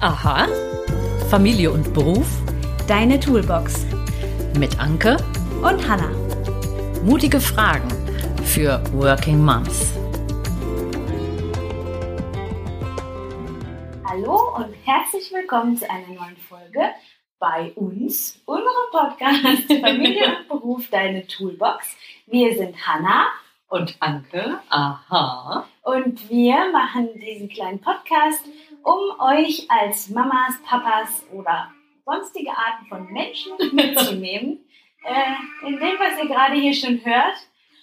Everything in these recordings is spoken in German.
Aha. Familie und Beruf Deine Toolbox mit Anke. und Hannah. Mutige Fragen für Working Moms. Hallo und herzlich willkommen zu einer neuen Folge bei uns, unserem Podcast Familie und Beruf Deine Toolbox. Wir sind Hannah Und Anke. Aha. und wir machen diesen kleinen Podcast, um euch als Mamas, Papas oder sonstige Arten von Menschen mitzunehmen, äh, in dem, was ihr gerade hier schon hört,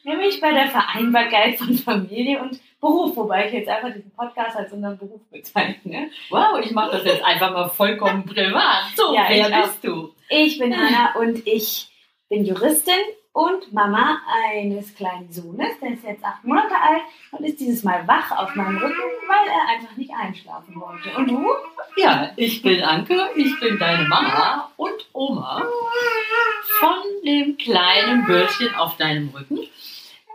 nämlich bei der Vereinbarkeit von Familie und Beruf, wobei ich jetzt einfach diesen Podcast als unseren Beruf bezeichne. Wow, ich mache das jetzt einfach mal vollkommen privat. So, Ja, wer ich auch. bist du? Ich bin Hanna und ich bin Juristin und Mama eines kleinen Sohnes, der ist jetzt acht Monate alt und ist dieses Mal wach auf meinem Rücken, weil er einfach nicht einschlafen wollte. Und du? Ja, ich bin Anke, ich bin deine Mama und Oma von dem kleinen Böllchen auf deinem Rücken.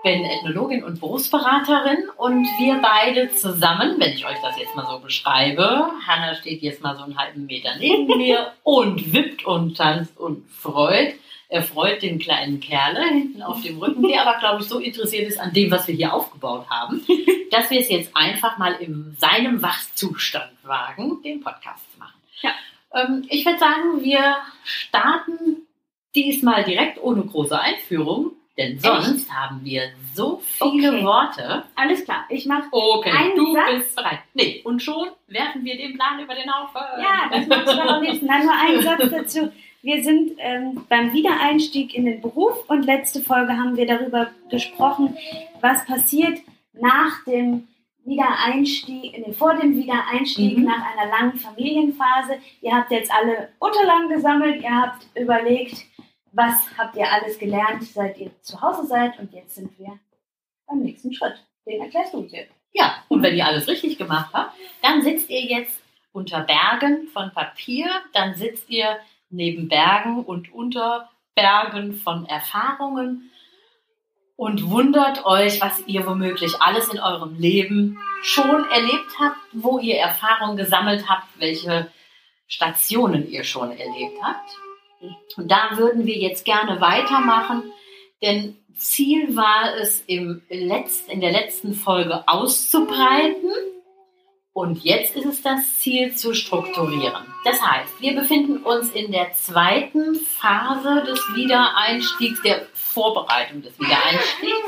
Bin Ethnologin und Berufsberaterin und wir beide zusammen, wenn ich euch das jetzt mal so beschreibe, Hanna steht jetzt mal so einen halben Meter neben mir und wippt und tanzt und freut. Er freut den kleinen Kerle hinten auf dem Rücken, der aber, glaube ich, so interessiert ist an dem, was wir hier aufgebaut haben, dass wir es jetzt einfach mal in seinem Wachzustand wagen, den Podcast zu machen. Ja. Ähm, ich würde sagen, wir starten diesmal direkt ohne große Einführung, denn sonst haben wir so viele Okay. Worte. Alles klar, ich mache. Okay, Ein du Satz? bist bereit. Nee, und schon werfen wir den Plan über den Haufen. Ja, das mache ich doch am liebsten. Dann nur ein Satz dazu. Wir sind ähm, beim Wiedereinstieg in den Beruf und letzte Folge haben wir darüber gesprochen, was passiert nach dem Wiedereinstieg, nee, vor dem Wiedereinstieg Mhm. nach einer langen Familienphase. Ihr habt jetzt alle Unterlagen gesammelt, ihr habt überlegt, was habt ihr alles gelernt, seit ihr zu Hause seid und jetzt sind wir beim nächsten Schritt. Den erklärst du jetzt. Ja, und wenn ihr alles richtig gemacht habt, dann sitzt ihr jetzt unter Bergen von Papier, dann sitzt ihr neben Bergen und unter Bergen von Erfahrungen und wundert euch, was ihr womöglich alles in eurem Leben schon erlebt habt, wo ihr Erfahrungen gesammelt habt, welche Stationen ihr schon erlebt habt. Und da würden wir jetzt gerne weitermachen, denn Ziel war es, im Letz-, in der letzten Folge auszubreiten. Und jetzt ist es das Ziel zu strukturieren. Das heißt, wir befinden uns in der zweiten Phase des Wiedereinstiegs, der Vorbereitung des Wiedereinstiegs,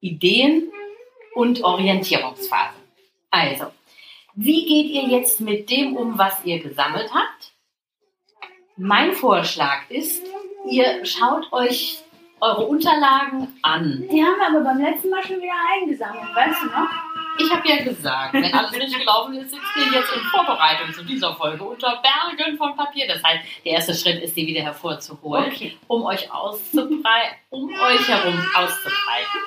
Ideen und Orientierungsphase. Also, wie geht ihr jetzt mit dem um, was ihr gesammelt habt? Mein Vorschlag ist, ihr schaut euch eure Unterlagen an. Die haben wir aber beim letzten Mal schon wieder eingesammelt, weißt du noch? Ich habe ja gesagt, wenn alles richtig gelaufen ist, sitzt ihr jetzt in Vorbereitung zu dieser Folge unter Bergen von Papier. Das heißt, der erste Schritt ist, die wieder hervorzuholen, Okay. um euch auszubreiten, um euch herum auszubreiten.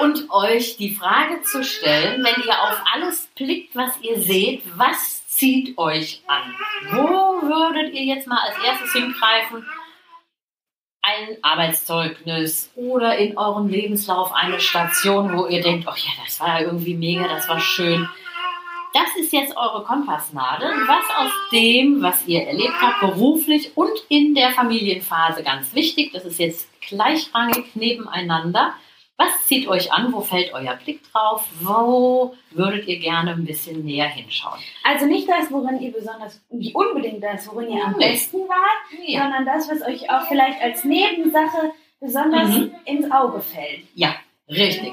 Und euch die Frage zu stellen, wenn ihr auf alles blickt, was ihr seht, was zieht euch an? Wo würdet ihr jetzt mal als erstes hingreifen? Ein Arbeitszeugnis oder in eurem Lebenslauf eine Station, wo ihr denkt, ach ja, das war ja irgendwie mega, das war schön. Das ist jetzt eure Kompassnadel, was aus dem, was ihr erlebt habt, beruflich und in der Familienphase ganz wichtig, das ist jetzt gleichrangig nebeneinander. Was zieht euch an? Wo fällt euer Blick drauf? Wo würdet ihr gerne ein bisschen näher hinschauen? Also nicht das, worin ihr besonders, nicht unbedingt das, worin ihr am besten wart, sondern das, was euch auch vielleicht als Nebensache besonders Mhm. ins Auge fällt. Ja, richtig.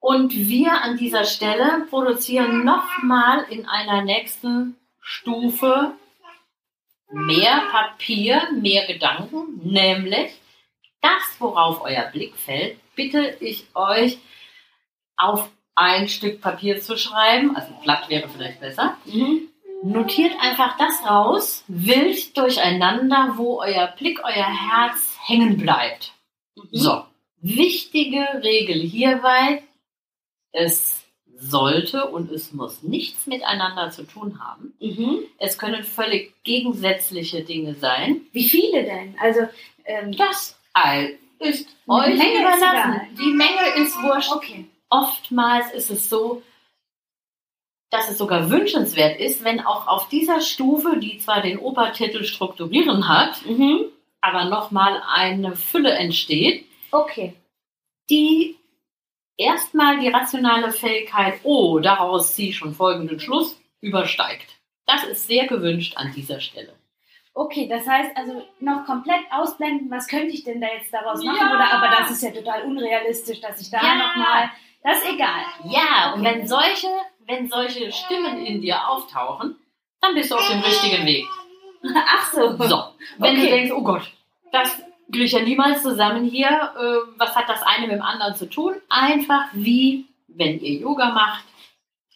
Und wir an dieser Stelle produzieren nochmal in einer nächsten Stufe mehr Papier, mehr Gedanken, nämlich das, worauf euer Blick fällt, bitte ich euch auf ein Stück Papier zu schreiben, also ein Blatt wäre vielleicht besser, Notiert einfach das raus, wild durcheinander, wo euer Blick, euer Herz hängen bleibt. So, wichtige Regel hierbei, es sollte und es muss nichts miteinander zu tun haben. Mhm. Es können völlig gegensätzliche Dinge sein. Wie viele denn? Also, ähm, Das all ist Die euch Menge ist überlassen. Die Menge ist wurscht. okay. Oftmals ist es so, dass es sogar wünschenswert ist, wenn auch auf dieser Stufe, die zwar den Obertitel strukturieren hat, Mhm. aber nochmal eine Fülle entsteht, Okay. die erstmal die rationale Fähigkeit, oh, daraus ziehe ich schon folgenden Schluss, übersteigt. Das ist sehr gewünscht an dieser Stelle. Okay, das heißt also noch komplett ausblenden, was könnte ich denn da jetzt daraus machen? Ja. Oder aber das ist ja total unrealistisch, dass ich da Ja. nochmal. Das ist egal. Ja, und Okay. wenn solche, wenn solche Stimmen in dir auftauchen, dann bist du auf dem richtigen Weg. Ach so. So, wenn du Okay. denkst, oh Gott, das kriege ja niemals zusammen hier, äh, was hat das eine mit dem anderen zu tun? Einfach wie, wenn ihr Yoga macht,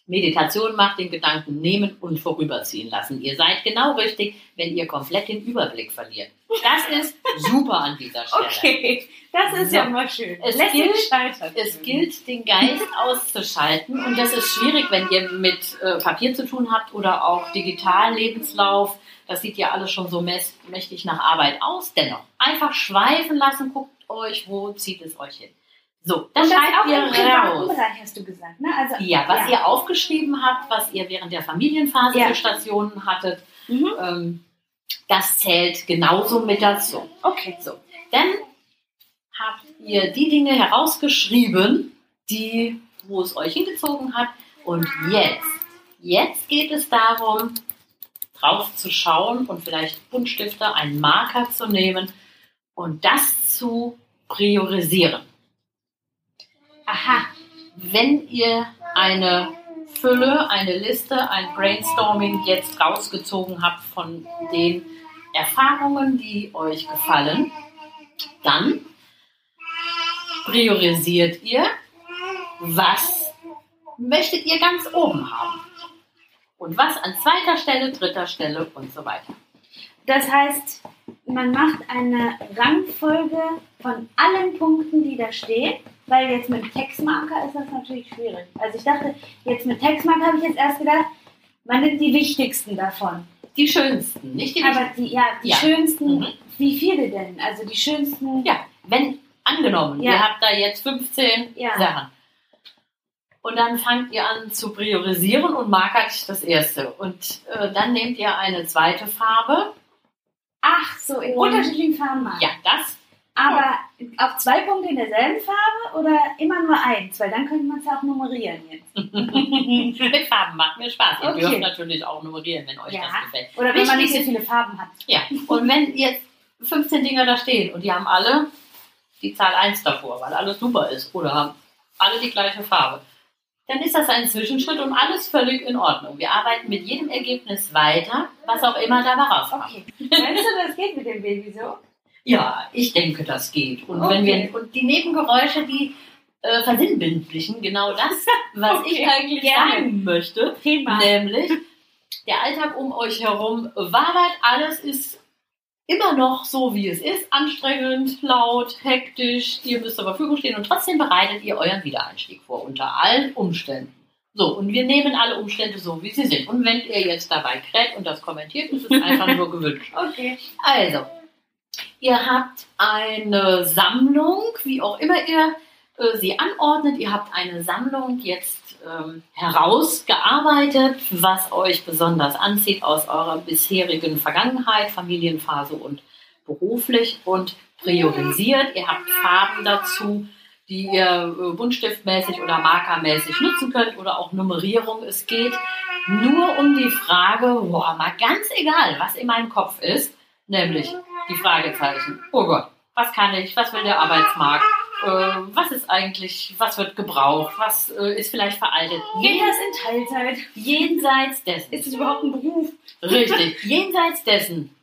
Meditation macht, den Gedanken nehmen und vorüberziehen lassen. Ihr seid genau richtig, wenn ihr komplett den Überblick verliert. Das ist super an dieser Stelle. Okay, das ist So. ja mal schön. Es Lässt gilt-. Es gilt, den Geist auszuschalten und das ist schwierig, wenn ihr mit äh, Papier zu tun habt oder auch digitalen Lebenslauf. Das sieht ja alles schon so mächtig nach Arbeit aus. Dennoch, einfach schweifen lassen, guckt euch, wo zieht es euch hin. So, das das schreibt ihr raus. Bereich hast du gesagt, ne? Also, Ja, was Ja. ihr aufgeschrieben habt, was ihr während der Familienphase Ja. für Stationen hattet, Mhm. ähm, das zählt genauso mit dazu. Okay. So, dann habt ihr die Dinge herausgeschrieben, die, wo es euch hingezogen hat. Und jetzt, jetzt geht es darum, drauf zu schauen und vielleicht Buntstifte, einen Marker zu nehmen und das zu priorisieren. Aha, wenn ihr eine Fülle, eine Liste, ein Brainstorming jetzt rausgezogen habt von den Erfahrungen, die euch gefallen, dann priorisiert ihr, was möchtet ihr ganz oben haben und was an zweiter Stelle, dritter Stelle und so weiter. Das heißt, man macht eine Rangfolge von allen Punkten, die da stehen, weil jetzt mit dem Textmarker ist das natürlich schwierig. Also ich dachte, jetzt mit Textmarker habe ich jetzt erst gedacht, man nimmt die wichtigsten davon. Die schönsten, nicht die Aber die, ja, die Ja. schönsten, Mhm. wie viele denn? Also die schönsten. Ja, wenn angenommen, Ja. ihr habt da jetzt 15 Ja. Sachen. Und dann fangt ihr an zu priorisieren und markert das erste. Und äh, dann nehmt ihr eine zweite Farbe. Ach so, in unterschiedlichen Farben machen. Ja, das. Aber auch zwei Punkte in derselben Farbe oder immer nur eins? Weil dann könnte man es ja auch nummerieren jetzt. Mit Farben macht mir Spaß. Ihr Okay. dürft natürlich auch nummerieren, wenn euch Ja. das gefällt. Oder wenn man Wichtig nicht so viele Farben hat. Ja, und wenn jetzt 15 Dinger da stehen und die haben alle die Zahl 1 davor, weil alles super ist, oder haben alle die gleiche Farbe, dann ist das ein Zwischenschritt und alles völlig in Ordnung. Wir arbeiten mit jedem Ergebnis weiter, was auch immer dabei rauskommt. Okay. Meinst du, das geht mit dem Baby so? Ja, ich denke, das geht. Und, Okay. wenn wir, und die Nebengeräusche, die äh, versinnbildlichen genau das, was ich Okay, eigentlich gerne. sagen möchte. Thema. Nämlich, der Alltag um euch herum wabert, alles ist immer noch so, wie es ist, anstrengend, laut, hektisch, ihr müsst zur Verfügung stehen und trotzdem bereitet ihr euren Wiedereinstieg vor, unter allen Umständen. So, und wir nehmen alle Umstände so, wie sie sind. Und wenn ihr jetzt dabei kräht und das kommentiert, ist es einfach nur gewünscht. Okay. Also, ihr habt eine Sammlung, wie auch immer ihr äh, sie anordnet. Ihr habt eine Sammlung jetzt ähm, herausgearbeitet, was euch besonders anzieht aus eurer bisherigen Vergangenheit, Familienphase und beruflich und priorisiert. Ihr habt Farben dazu, die ihr äh, buntstiftmäßig oder markermäßig nutzen könnt oder auch Nummerierung. Es geht nur um die Frage, boah, mal ganz egal, was in meinem Kopf ist, nämlich die Fragezeichen. Oh Gott, was kann ich? Was will der Arbeitsmarkt? Äh, was ist eigentlich, was wird gebraucht? Was äh, ist vielleicht veraltet? Geht das in Teilzeit? jenseits dessen. Ist das überhaupt ein Beruf? Richtig. Jenseits dessen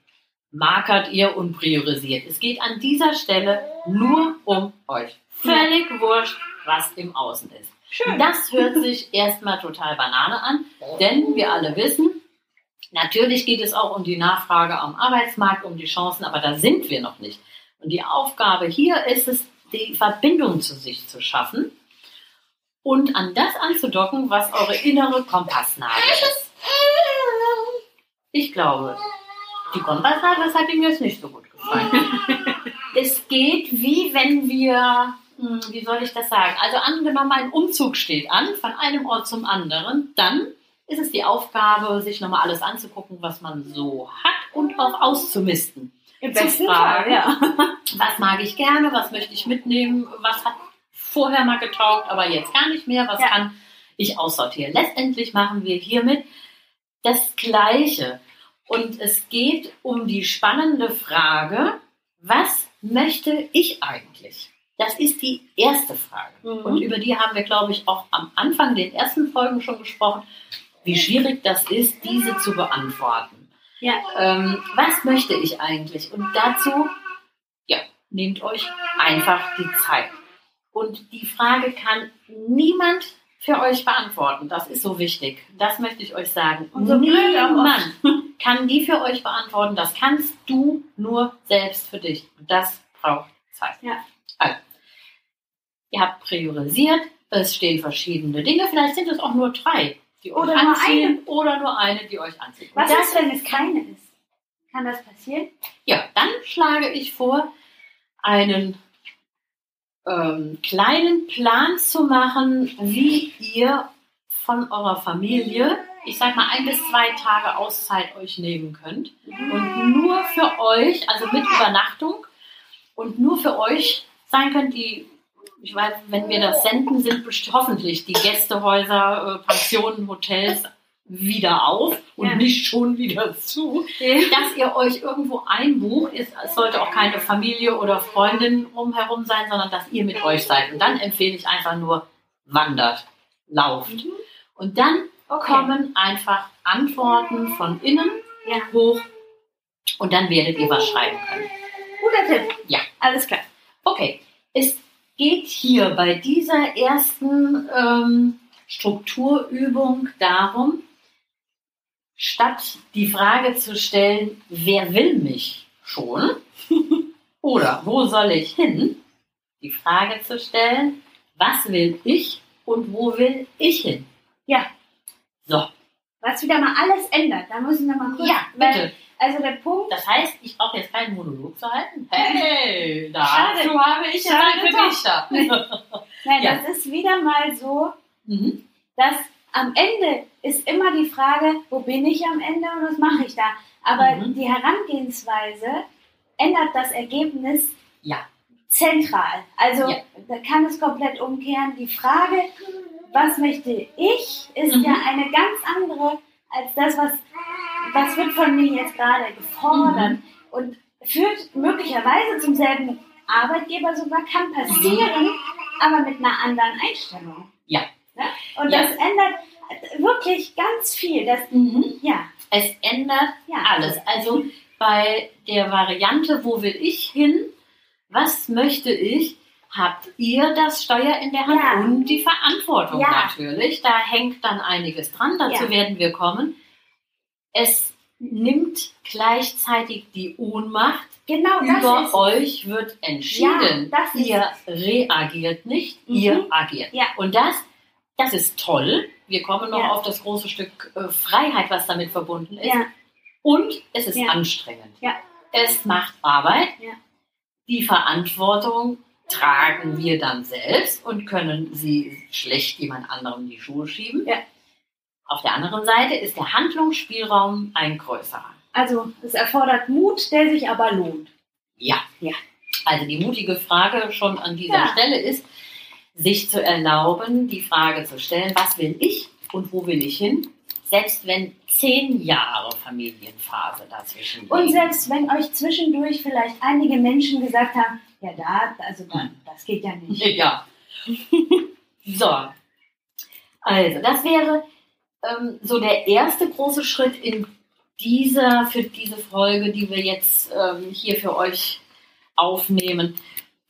markert ihr und priorisiert. Es geht an dieser Stelle nur um euch. Völlig wurscht, was im Außen ist. Schön. Das hört sich erstmal total Banane an, denn wir alle wissen, natürlich geht es auch um die Nachfrage am Arbeitsmarkt, um die Chancen, aber da sind wir noch nicht. Und die Aufgabe hier ist es, die Verbindung zu sich zu schaffen und an das anzudocken, was eure innere Kompassnadel ist. Ich glaube, die Kompassnadel, das hat ihm jetzt nicht so gut gefallen. es geht wie wenn wir, hm, wie soll ich das sagen? Also angenommen, ein Umzug steht an von einem Ort zum anderen, dann ist es die Aufgabe, sich nochmal alles anzugucken, was man so hat und auch auszumisten. Im besten. Fall, ja. Was mag ich gerne, was möchte ich mitnehmen, was hat vorher mal getaugt, aber jetzt gar nicht mehr, was Ja. kann ich aussortieren. Letztendlich machen wir hiermit das Gleiche. Und es geht um die spannende Frage, was möchte ich eigentlich? Das ist die erste Frage. Mhm. Und über die haben wir, glaube ich, auch am Anfang den ersten Folgen schon gesprochen, wie schwierig das ist, diese zu beantworten. Ja. Ähm, was möchte ich eigentlich? Und dazu, ja, nehmt euch einfach die Zeit. Und die Frage kann niemand für euch beantworten. Das ist so wichtig. Das möchte ich euch sagen. Und so Niemand kann die für euch beantworten. Das kannst du nur selbst für dich. Und das braucht Zeit. Ja. Also, ihr habt priorisiert. Es stehen verschiedene Dinge. Vielleicht sind es auch nur drei, die euch Oder nur anziehen. Oder nur eine, die euch anzieht. Was das ist, wenn es keine ist? Kann das passieren? ja, dann schlage ich vor, einen ähm, kleinen Plan zu machen, wie ihr von eurer Familie, ich sag mal, ein bis zwei Tage Auszeit euch nehmen könnt und nur für euch, also mit Übernachtung und nur für euch sein könnt, die, ich weiß, wenn wir das senden, sind hoffentlich die Gästehäuser, äh, Pensionen, Hotels wieder auf und Ja. nicht schon wieder zu dass ihr euch irgendwo einbucht. Es es sollte auch keine Familie oder Freundin rumherum sein, sondern dass ihr mit euch seid. Und dann empfehle ich einfach nur, wandert, lauft. Mhm. Und dann Okay. kommen einfach Antworten von innen Ja. hoch und dann werdet ihr was schreiben können. Guter Tipp. Ja. Alles klar. Okay, es geht hier bei dieser ersten ähm, Strukturübung darum, statt die Frage zu stellen, wer will mich schon oder wo soll ich hin, die Frage zu stellen, was will ich und wo will ich hin? Ja. So, Was wieder mal alles ändert. Da müssen wir mal kurz. ja, weil- bitte. Also der Punkt. Das heißt, ich brauche jetzt keinen Monolog zu halten. Hey, Schade. dazu habe ich Schade einen Gedichter. Nein, Ja. das ist wieder mal so, mhm. dass am Ende ist immer die Frage, wo bin ich am Ende und was mache ich da? Aber Mhm. die Herangehensweise ändert das Ergebnis Ja. zentral. Also Ja. da kann es komplett umkehren. Die Frage, was möchte ich, ist Mhm. ja eine ganz andere als das, was, was wird von mir jetzt gerade gefordert Mhm. und führt möglicherweise zum selben Arbeitgeber sogar, kann passieren, aber mit einer anderen Einstellung. Ja. Ne? Und Ja. das ändert wirklich ganz viel. Das, Mhm. ja, Es ändert ja. alles. Also bei der Variante, wo will ich hin, was möchte ich, habt ihr das Steuer in der Hand Ja. und die Verantwortung Ja. natürlich. Da hängt dann einiges dran, dazu Ja. werden wir kommen. Es nimmt gleichzeitig die Ohnmacht. Genau Über euch wird entschieden. Ihr reagiert nicht, Mhm. ihr agiert. Ja. Und das, das ist toll. Wir kommen noch auf das große Stück äh, Freiheit, was damit verbunden ist. Und es ist anstrengend. Es macht Arbeit. Die Verantwortung tragen wir dann selbst und können sie schlecht jemand anderem in die Schuhe schieben. Ja. Auf der anderen Seite ist der Handlungsspielraum ein größerer. also es erfordert Mut, der sich aber lohnt. Ja. Ja. Also die mutige Frage schon an dieser Ja. Stelle ist, sich zu erlauben, die Frage zu stellen, was will ich und wo will ich hin? Selbst wenn zehn Jahre Familienphase dazwischen liegen. Und selbst wenn euch zwischendurch vielleicht einige Menschen gesagt haben, ja da, also da, das geht ja nicht. Ja. so. Also, das wäre ähm, so der erste große Schritt in dieser, für diese Folge, die wir jetzt ähm, hier für euch aufnehmen,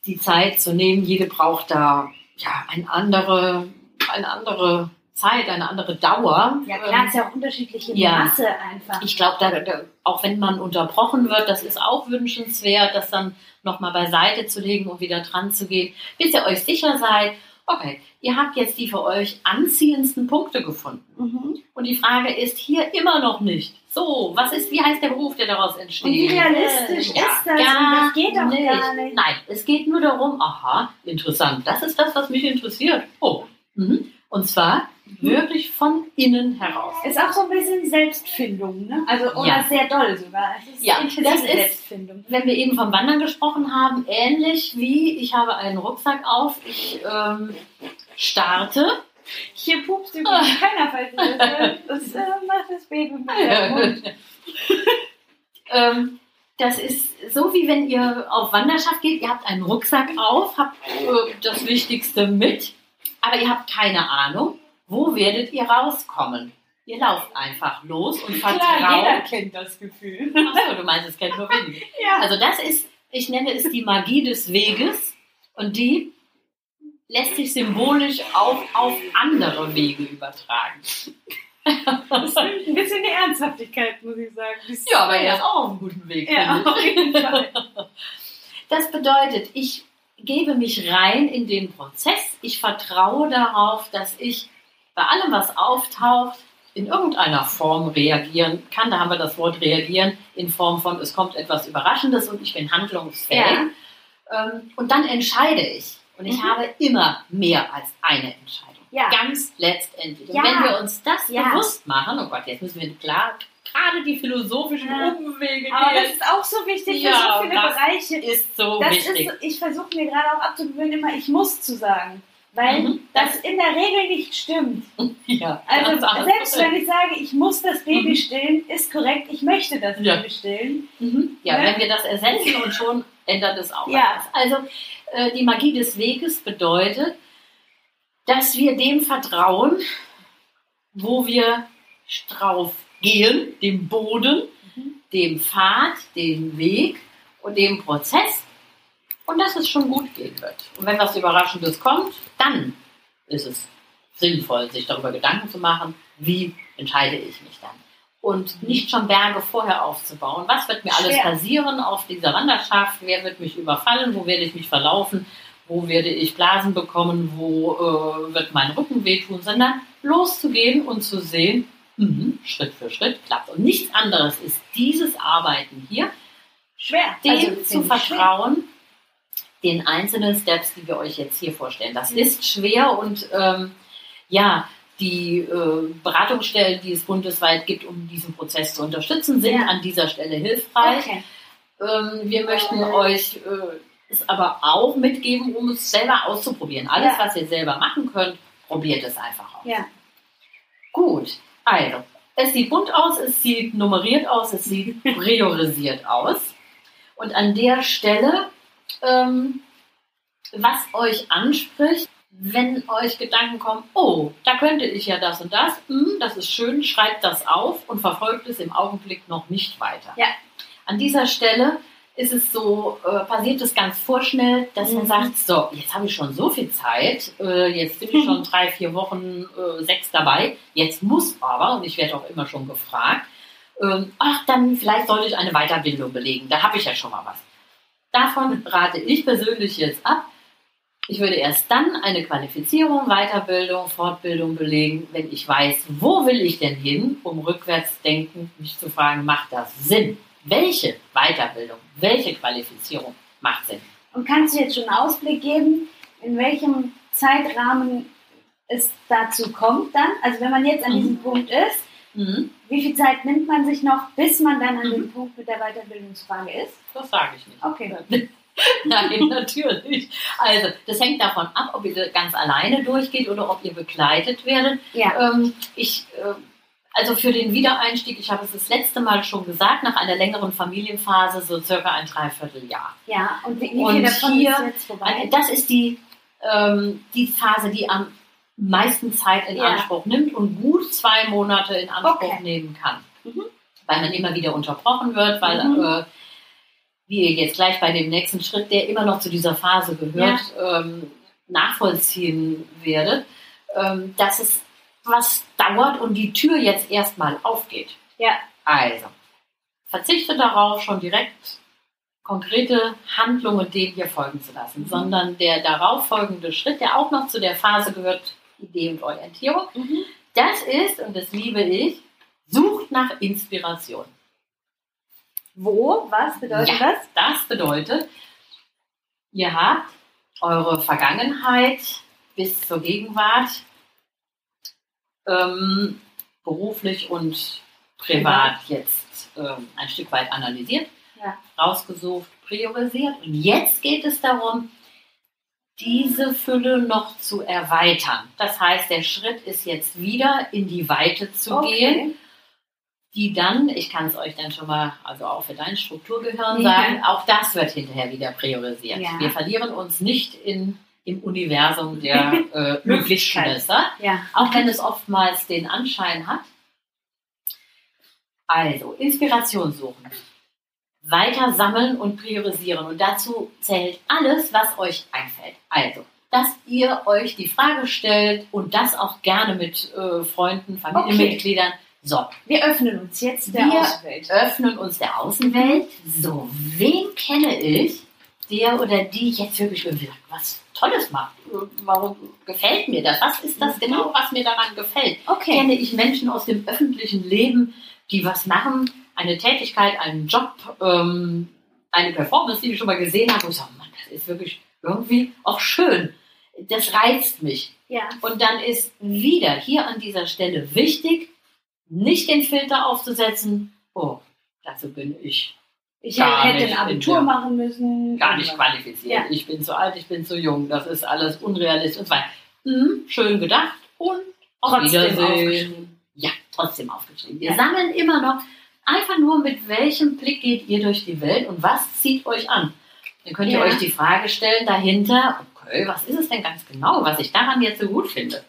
die Zeit zu nehmen. Jede braucht da ja eine andere, eine andere Zeit, eine andere Dauer. Ja klar, Ähm, ist ja auch unterschiedliche ja. Masse einfach. ich glaube, da, da, auch wenn man unterbrochen wird, das ist auch wünschenswert, das dann nochmal beiseite zu legen und wieder dran zu gehen, bis ihr euch sicher seid, okay, ihr habt jetzt die für euch anziehendsten Punkte gefunden. Mhm. Und die Frage ist hier immer noch nicht. So, was ist, wie heißt der Beruf, der daraus entsteht? Und wie realistisch Ja, ist das? Gar Und das geht doch nicht. gar nicht. Nein, es geht nur darum, aha, interessant, das ist das, was mich interessiert. Oh, mhm. und zwar, Wirklich von innen heraus. Ist auch so ein bisschen Selbstfindung, ne? Also, oder Ja. sehr doll sogar. Ja, das ist- Selbstfindung. Wenn wir eben vom Wandern gesprochen haben, ähnlich wie ich habe einen Rucksack auf, ich ähm, starte. Hier pupst übrigens keiner, falls ihr das. Das äh, macht das Baby mit ähm, das ist so, wie wenn ihr auf Wanderschaft geht. Ihr habt einen Rucksack auf, habt äh, das Wichtigste mit, aber ihr habt keine Ahnung, wo werdet ihr rauskommen. Ihr lauft einfach los und Klar, jeder vertraut. kennt das Gefühl. Achso, du meinst, es kennt nur wenige. Ja. Also das ist, ich nenne es die Magie des Weges und die lässt sich symbolisch auch auf andere Wege übertragen. Das nimmt ein bisschen die Ernsthaftigkeit, muss ich sagen. Das- Ja, aber er ist auch auf einem guten Weg. Ja, auf jeden Fall. Das bedeutet, ich gebe mich rein in den Prozess. Ich vertraue darauf, dass ich bei allem, was auftaucht, in irgendeiner Form reagieren kann. Da haben wir das Wort reagieren in Form von, es kommt etwas Überraschendes und ich bin handlungsfähig. Ähm, Und dann entscheide ich. Und ich Mhm. habe immer mehr als eine Entscheidung. Ja. Ganz letztendlich. Und Ja. wenn wir uns das Ja. bewusst machen, oh Gott, jetzt müssen wir klar, gerade die philosophischen Ja. Umwege Aber das ist auch so wichtig Ja, für so viele das Bereiche. ist so Das wichtig. ist, ich versuche mir gerade auch abzugewöhnen, immer ich muss zu sagen. Weil Mhm. das in der Regel nicht stimmt. Ja, Also alles selbst wenn ich sage, ich muss das Baby Mhm. stillen, ist korrekt, ich möchte das Ja. Baby stillen. Mhm. Ja, Ne? wenn wir das ersetzen und schon ändert es auch Ja. etwas. Also äh, die Magie des Weges bedeutet, dass wir dem vertrauen, wo wir drauf gehen, dem Boden, Mhm. dem Pfad, dem Weg und dem Prozess und dass es schon gut gehen wird. Und wenn was Überraschendes kommt, dann ist es sinnvoll, sich darüber Gedanken zu machen, wie entscheide ich mich dann. Und nicht schon Berge vorher aufzubauen. Was wird mir alles passieren auf dieser Wanderschaft? Wer wird mich überfallen? Wo werde ich mich verlaufen? Wo werde ich Blasen bekommen? Wo äh, wird mein Rücken wehtun? Sondern loszugehen und zu sehen, mhm, Schritt für Schritt klappt. Und nichts anderes ist dieses Arbeiten hier, Schwer. dem Also, zu ich schwer. Den einzelnen Steps, die wir euch jetzt hier vorstellen. Das ist schwer und ähm, ja, die äh, Beratungsstellen, die es bundesweit gibt, um diesen Prozess zu unterstützen, sind Ja. an dieser Stelle hilfreich. Okay. Ähm, wir möchten euch äh, es aber auch mitgeben, um es selber auszuprobieren. Alles, Ja. was ihr selber machen könnt, probiert es einfach aus. Ja. Gut, also, es sieht bunt aus, es sieht nummeriert aus, es sieht priorisiert aus. Und an der Stelle, ähm, was euch anspricht, wenn euch Gedanken kommen, oh, da könnte ich ja das und das, hm, das ist schön, schreibt das auf und verfolgt es im Augenblick noch nicht weiter. Ja. An dieser Stelle ist es so, äh, passiert es ganz vorschnell, dass man Mhm. sagt, so, jetzt habe ich schon so viel Zeit, äh, jetzt bin ich schon drei, vier Wochen, äh, sechs dabei, jetzt muss aber, und ich werde auch immer schon gefragt, ähm, ach, dann vielleicht sollte ich eine Weiterbildung belegen, da habe ich ja schon mal was. Davon rate ich persönlich jetzt ab. Ich würde erst dann eine Qualifizierung, Weiterbildung, Fortbildung belegen, wenn ich weiß, wo will ich denn hin, um rückwärts denken, mich zu fragen, macht das Sinn? Welche Weiterbildung, welche Qualifizierung macht Sinn? Und kannst du jetzt schon einen Ausblick geben, in welchem Zeitrahmen es dazu kommt dann? Also wenn man jetzt an Mhm. diesem Punkt ist, Mhm, wie viel Zeit nimmt man sich noch, bis man dann an Mhm. dem Punkt mit der Weiterbildungsfrage ist? das sage ich nicht. Okay. Nein, natürlich. Also, das hängt davon ab, ob ihr ganz alleine durchgeht oder ob ihr begleitet werdet. Ja. Ähm, ich, äh, also für den Wiedereinstieg, ich habe es das letzte Mal schon gesagt, nach einer längeren Familienphase, so circa ein Dreivierteljahr. Ja, und wie, wie Und viel davon hier- ist jetzt vorbei? Das ist die, ähm, die Phase, die am meisten Zeit in Ja. Anspruch nimmt und gut zwei Monate in Anspruch Okay. nehmen kann. Mhm. Weil man immer wieder unterbrochen wird, weil, Mhm. äh, wie ihr jetzt gleich bei dem nächsten Schritt, der immer noch zu dieser Phase gehört, ähm, nachvollziehen werdet, ähm, dass es was dauert und die Tür jetzt erstmal aufgeht. Ja. Also, verzichte darauf, schon direkt konkrete Handlungen dem hier folgen zu lassen, Mhm. sondern der darauf folgende Schritt, der auch noch zu der Phase gehört, Idee und Orientierung, Mhm. das ist, und das liebe ich, sucht nach Inspiration. Wo? Was bedeutet Ja. das? Das bedeutet, ihr habt eure Vergangenheit bis zur Gegenwart ähm, beruflich und privat jetzt ähm, ein Stück weit analysiert, Ja. rausgesucht, priorisiert. Und jetzt geht es darum, diese Fülle noch zu erweitern. Das heißt, der Schritt ist jetzt wieder in die Weite zu gehen, die dann, ich kann es euch dann schon mal, also auch für dein Strukturgehirn Ja. sagen, auch das wird hinterher wieder priorisiert. Ja. Wir verlieren uns nicht in, im Universum der äh, Möglichkeitsschlösser, Ja. auch wenn es oftmals den Anschein hat. Also, Inspiration suchen. Weiter sammeln und priorisieren. Und dazu zählt alles, was euch einfällt. Also, dass ihr euch die Frage stellt und das auch gerne mit äh, Freunden, Familienmitgliedern. So, Wir öffnen uns jetzt der Wir- Außenwelt. öffnen uns der Außenwelt. So, wen kenne ich, der oder die jetzt wirklich was Tolles macht? Warum gefällt mir das? Was ist das genau, was mir daran gefällt? Okay. Kenne ich Menschen aus dem öffentlichen Leben, die was machen, eine Tätigkeit, einen Job, ähm, eine Performance, die ich schon mal gesehen habe, wo ich sage, Mann, das ist wirklich irgendwie auch schön. Das reizt mich. Ja. Und dann ist wieder hier an dieser Stelle wichtig, nicht den Filter aufzusetzen, oh, dazu bin ich Ich Gar hätte nicht ein Abitur der- machen müssen. gar nicht qualifiziert. Ja. Ich bin zu alt, ich bin zu jung, das ist alles unrealistisch und so weiter. Mhm, schön gedacht und auf Trotzdem Wiedersehen. aufgeschrieben. Ja, trotzdem aufgeschrieben. Wir Ja. sammeln immer noch einfach nur, mit welchem Blick geht ihr durch die Welt und was zieht euch an. Dann könnt ihr Ja. euch die Frage stellen dahinter, okay, was ist es denn ganz genau, was ich daran jetzt so gut finde?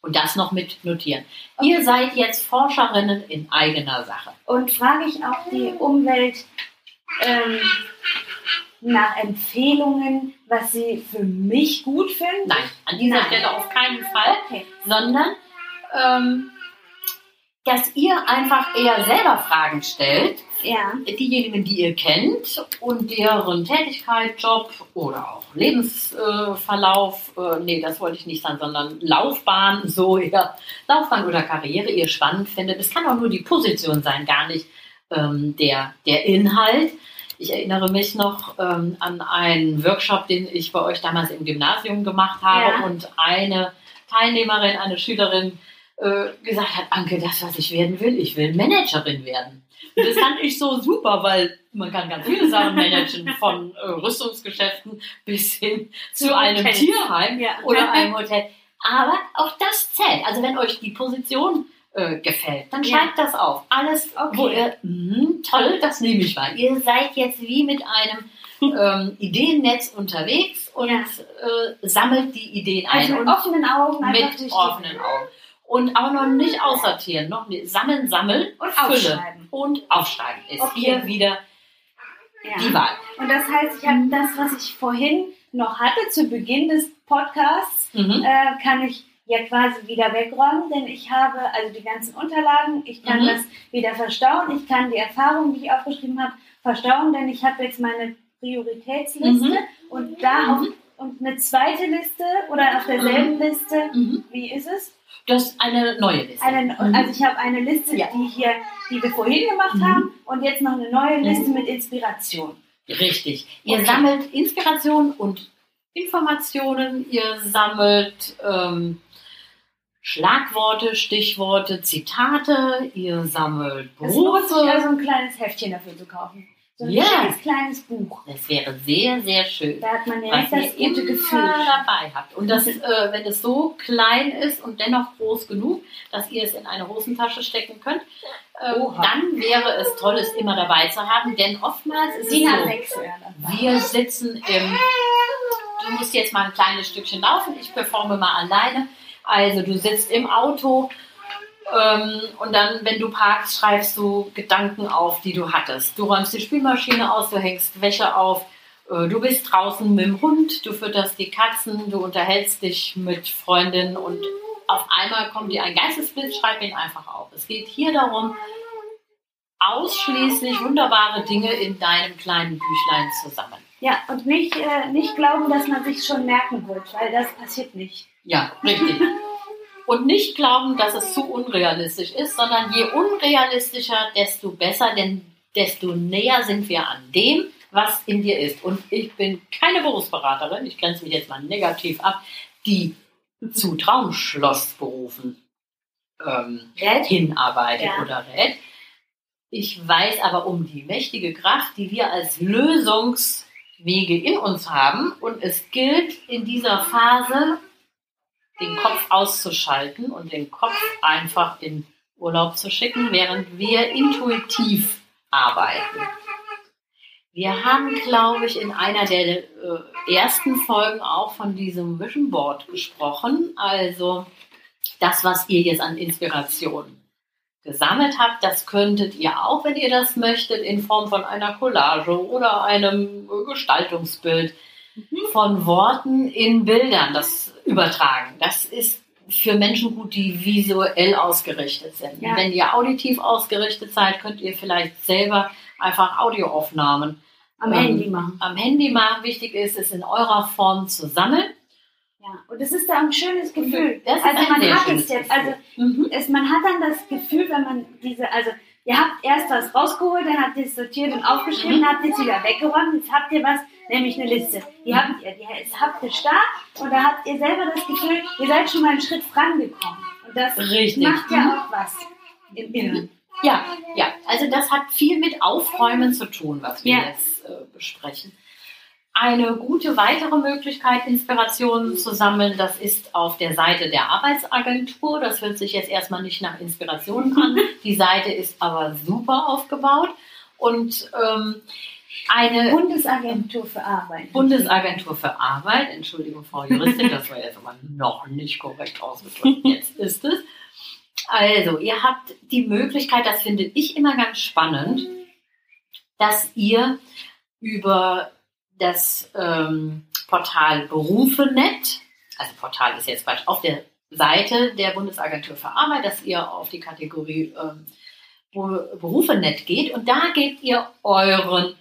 Und das noch mit notieren. Ihr seid jetzt Forscherinnen in eigener Sache. Und frage ich auch die Umwelt ähm, nach Empfehlungen, was sie für mich gut finden? Nein, an dieser Nein. Stelle auf keinen Fall. Okay. sondern ähm, dass ihr einfach eher selber Fragen stellt, Ja. diejenigen, die ihr kennt und deren Tätigkeit, Job oder auch Lebensverlauf, äh, nee, das wollte ich nicht sagen, sondern Laufbahn, so eher Laufbahn oder Karriere ihr spannend findet. Es kann auch nur die Position sein, gar nicht ähm, der, der Inhalt. Ich erinnere mich noch ähm, an einen Workshop, den ich bei euch damals im Gymnasium gemacht habe Ja. und eine Teilnehmerin, eine Schülerin äh, gesagt hat, Anke, das, was ich werden will, ich will Managerin werden. Und das fand ich so super, weil man kann ganz viele Sachen managen, von äh, Rüstungsgeschäften bis hin zu einem Hotels. Tierheim Ja. oder einem Hotel. Aber auch das zählt. Also wenn euch die Position äh, gefällt, dann Ja. schreibt das auf. Alles, Okay. wo ihr, mhm, toll, das nehme ich mal. Ihr seid jetzt wie mit einem ähm, Ideennetz unterwegs und Ja. äh, sammelt die Ideen ein. Also mit und offenen Augen mit offenen Augen. Und auch noch nicht aussortieren, noch. Sammeln, sammeln Und Fülle. aufschreiben. Und aufschreiben ist Okay. hier wieder Ja. die Wahl. Und das heißt, ich habe das, was ich vorhin noch hatte zu Beginn des Podcasts, Mhm. äh, kann ich ja quasi wieder wegräumen, denn ich habe also die ganzen Unterlagen, ich kann Mhm. das wieder verstauen, ich kann die Erfahrungen, die ich aufgeschrieben habe, verstauen, denn ich habe jetzt meine Prioritätsliste Mhm. und da auf, und eine zweite Liste oder auf derselben Liste, Mhm. wie ist es? Das ist eine neue Liste. Eine, Mhm. Also ich habe eine Liste, Ja. die hier, die wir vorhin gemacht Mhm. haben und jetzt noch eine neue Liste Mhm. mit Inspiration. Richtig. Ihr Okay. sammelt Inspiration und Informationen, ihr sammelt ähm, Schlagworte, Stichworte, Zitate, ihr sammelt Es lohnt sich Berufe. also ein kleines Heftchen dafür zu kaufen. So ein Ja. schickes kleines Buch. Das wäre sehr, sehr schön. Da hat man was direkt das gute Gefühl. dabei habt. Und das, äh, wenn es so klein ist und dennoch groß genug, dass ihr es in eine Hosentasche stecken könnt, äh, dann wäre es toll, es immer dabei zu haben. Denn oftmals ist DIN es so, A6 wäre dabei. wir sitzen im, du musst jetzt mal ein kleines Stückchen laufen, ich performe mal alleine. Also du sitzt im Auto und dann, wenn du parkst, schreibst du Gedanken auf, die du hattest. Du räumst die Spülmaschine aus, du hängst Wäsche auf, äh, du bist draußen mit dem Hund, du fütterst die Katzen, du unterhältst dich mit Freundinnen und auf einmal kommt dir ein Geistesblitz, schreib ihn einfach auf. Es geht hier darum, ausschließlich wunderbare Dinge in deinem kleinen Büchlein zu sammeln. Ja, und nicht, äh, nicht glauben, dass man sich schon merken wird, weil das passiert nicht. Ja, richtig. Und nicht glauben, dass es zu unrealistisch ist, sondern je unrealistischer, desto besser, denn desto näher sind wir an dem, was in dir ist. Und ich bin keine Berufsberaterin, ich grenze mich jetzt mal negativ ab, die zu Traumschlossberufen ähm, hinarbeitet Ja. oder rät. Ich weiß aber um die mächtige Kraft, die wir als Lösungswege in uns haben. Und es gilt in dieser Phase, den Kopf auszuschalten und den Kopf einfach in Urlaub zu schicken, während wir intuitiv arbeiten. Wir haben, glaube ich, in einer der äh, ersten Folgen auch von diesem Vision Board gesprochen. Also das, was ihr jetzt an Inspiration gesammelt habt, das könntet ihr auch, wenn ihr das möchtet, in Form von einer Collage oder einem äh, Gestaltungsbild von Worten in Bildern das übertragen. Das ist für Menschen gut, die visuell ausgerichtet sind. Ja. Wenn ihr auditiv ausgerichtet seid, könnt ihr vielleicht selber einfach Audioaufnahmen Am Ähm, Handy machen. am Handy machen. Wichtig ist, es in eurer Form zu sammeln. Ja. Und es ist da ein schönes Gefühl. Das also man hat es jetzt, also Mhm. es, man hat dann das Gefühl, wenn man diese, also ihr habt erst was rausgeholt, dann habt ihr es sortiert und aufgeschrieben, Mhm. habt ihr es wieder weggeräumt, jetzt habt ihr was, nämlich eine Liste. Die habt ihr, die ist haptisch da und da habt ihr selber das Gefühl, ihr seid schon mal einen Schritt vorangekommen. Und das Richtig. macht ja auch was im Inneren. Ja, ja, also das hat viel mit Aufräumen zu tun, was wir Ja. jetzt äh, besprechen. Eine gute weitere Möglichkeit, Inspirationen zu sammeln, das ist auf der Seite der Arbeitsagentur. Das hört sich jetzt erstmal nicht nach Inspirationen an. Die Seite ist aber super aufgebaut. Und ähm, eine Bundesagentur für Arbeit. Bundesagentur für Arbeit, Entschuldigung, Frau Juristin, das war jetzt aber noch nicht korrekt ausgedrückt. Jetzt ist es. Also, ihr habt die Möglichkeit, das finde ich immer ganz spannend, dass ihr über das ähm, Portal Berufenet, also Portal ist jetzt falsch, auf der Seite der Bundesagentur für Arbeit, dass ihr auf die Kategorie ähm, Be- Berufenet geht und da gebt ihr euren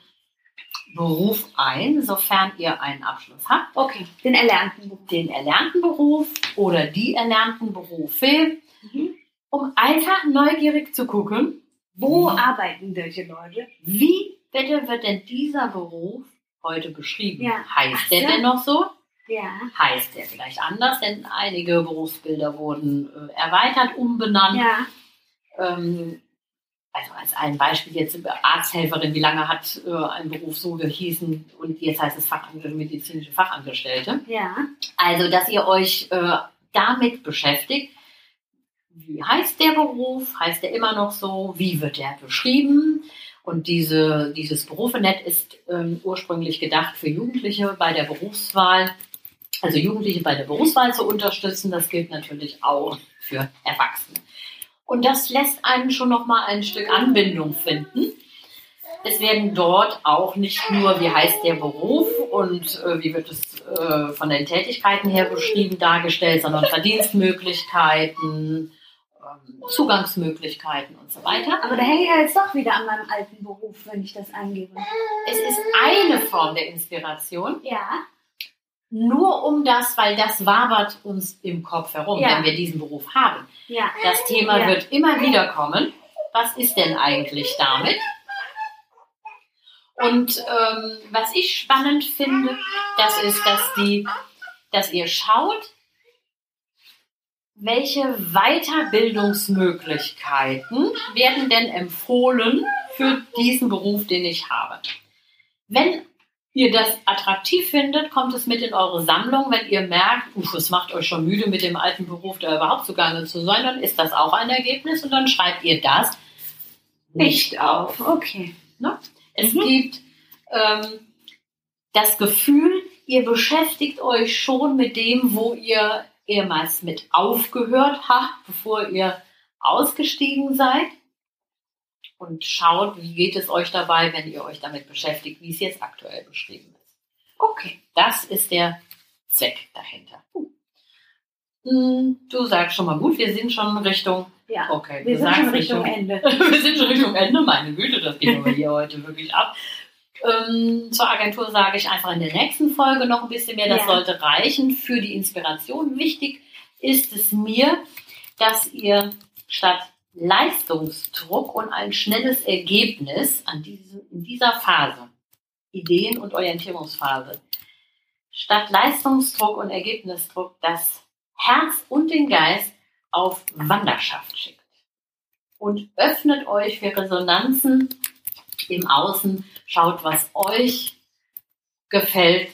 Beruf ein, sofern ihr einen Abschluss habt, Okay, den erlernten Beruf. den erlernten Beruf oder die erlernten Berufe, Mhm. um einfach neugierig zu gucken, Wo Mhm. arbeiten solche Leute? wie bitte wird denn dieser Beruf heute beschrieben? Ja. Heißt Ach der so. denn noch so? Ja. Heißt der vielleicht anders? Denn einige Berufsbilder wurden äh, erweitert, umbenannt. Ja. Ähm, also als ein Beispiel jetzt Arzthelferin, wie lange hat äh, ein Beruf so gehießen und jetzt heißt es Fachange medizinische Fachangestellte. Ja. Also, dass ihr euch äh, damit beschäftigt. Wie heißt der Beruf? Heißt der immer noch so? Wie wird der beschrieben? Und diese, dieses Berufenet ist ähm, ursprünglich gedacht für Jugendliche bei der Berufswahl, also Jugendliche bei der Berufswahl zu unterstützen. Das gilt natürlich auch für Erwachsene. Und das lässt einen schon noch mal ein Stück Anbindung finden. Es werden dort auch nicht nur, wie heißt der Beruf und äh, wie wird es äh, von den Tätigkeiten her beschrieben, dargestellt, sondern Verdienstmöglichkeiten, ähm, Zugangsmöglichkeiten und so weiter. Aber da hänge ich ja jetzt doch wieder an meinem alten Beruf, wenn ich das eingebe. Es ist eine Form der Inspiration, Ja. Nur um das, weil das wabert uns im Kopf herum, Ja. wenn wir diesen Beruf haben. Ja. Das Thema Ja. wird immer wieder kommen. Was ist denn eigentlich damit? Und ähm, was ich spannend finde, das ist, dass die, dass ihr schaut, welche Weiterbildungsmöglichkeiten werden denn empfohlen für diesen Beruf, den ich habe. Wenn ihr das attraktiv findet, kommt es mit in eure Sammlung. Wenn ihr merkt, uff, es macht euch schon müde, mit dem alten Beruf da überhaupt zugange zu sein, dann ist das auch ein Ergebnis und dann schreibt ihr das nicht auf. Okay. Es Mhm. gibt ähm, das Gefühl, ihr beschäftigt euch schon mit dem, wo ihr ehemals mit aufgehört habt, bevor ihr ausgestiegen seid. Und schaut, wie geht es euch dabei, wenn ihr euch damit beschäftigt, wie es jetzt aktuell beschrieben ist. Okay. Das ist der Zweck dahinter. Hm, Du sagst schon mal gut, wir sind schon Richtung. Ja. Okay, Wir sind schon Richtung Ende. wir sind schon Richtung Ende, meine Güte, das geht aber hier heute wirklich ab. Ähm, zur Agentur sage ich einfach in der nächsten Folge noch ein bisschen mehr. Das Ja. sollte reichen für die Inspiration. Wichtig ist es mir, dass ihr statt Leistungsdruck und ein schnelles Ergebnis an diese, in dieser Phase, Ideen- und Orientierungsphase, statt Leistungsdruck und Ergebnisdruck das Herz und den Geist auf Wanderschaft schickt. Und öffnet euch für Resonanzen im Außen, schaut, was euch gefällt,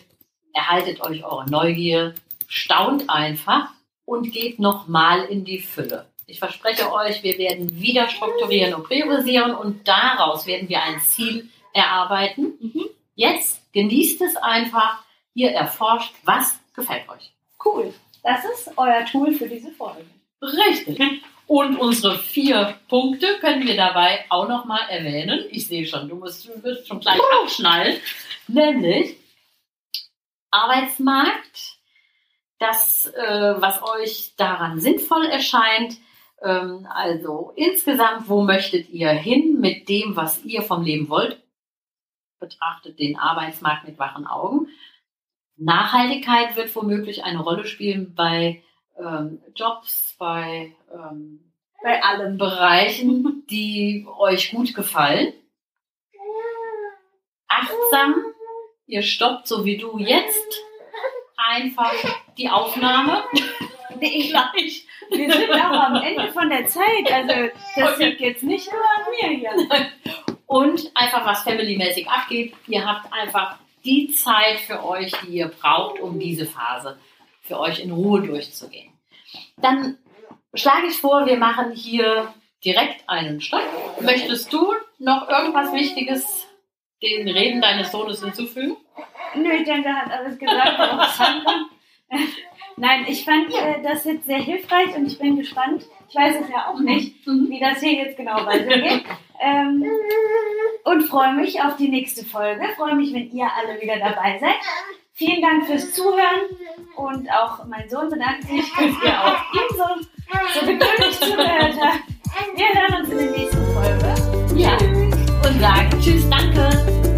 erhaltet euch eure Neugier, staunt einfach und geht nochmal in die Fülle. Ich verspreche euch, wir werden wieder strukturieren und priorisieren und daraus werden wir ein Ziel erarbeiten. Mhm. Jetzt genießt es einfach, ihr erforscht, was gefällt euch. Cool. Das ist euer Tool für diese Folge. Richtig. Und unsere vier Punkte können wir dabei auch nochmal erwähnen. Ich sehe schon, du musst, du wirst schon gleich abschnallen. Nämlich Arbeitsmarkt, das, äh, was euch daran sinnvoll erscheint. Ähm, also insgesamt, wo möchtet ihr hin mit dem, was ihr vom Leben wollt? Betrachtet den Arbeitsmarkt mit wachen Augen. Nachhaltigkeit wird womöglich eine Rolle spielen bei ähm, Jobs, bei, ähm, bei allen Bereichen, die euch gut gefallen. Achtsam, ihr stoppt so wie du jetzt einfach die Aufnahme. Ich, gleich. Wir sind auch am Ende von der Zeit, also das okay. liegt jetzt nicht nur an mir hier. Und einfach was familymäßig abgeht. Ihr habt einfach die Zeit für euch, die ihr braucht, um diese Phase für euch in Ruhe durchzugehen. Dann schlage ich vor, wir machen hier direkt einen Stopp. Möchtest du noch irgendwas Wichtiges den Reden deines Sohnes hinzufügen? Nö, ich denke, er hat alles gesagt. Nein, ich fand äh, das jetzt sehr hilfreich und ich bin gespannt. Ich weiß es ja auch nicht, mhm. wie das hier jetzt genau weitergeht. Ähm, und freue mich auf die nächste Folge. Freue mich, wenn ihr alle wieder dabei seid. Vielen Dank fürs Zuhören und auch mein Sohn bedankt sich, dass ihr auch ihm so, so geduldig zugehört habt. Wir hören uns in der nächsten Folge. Ja. Und sagen Tschüss, danke.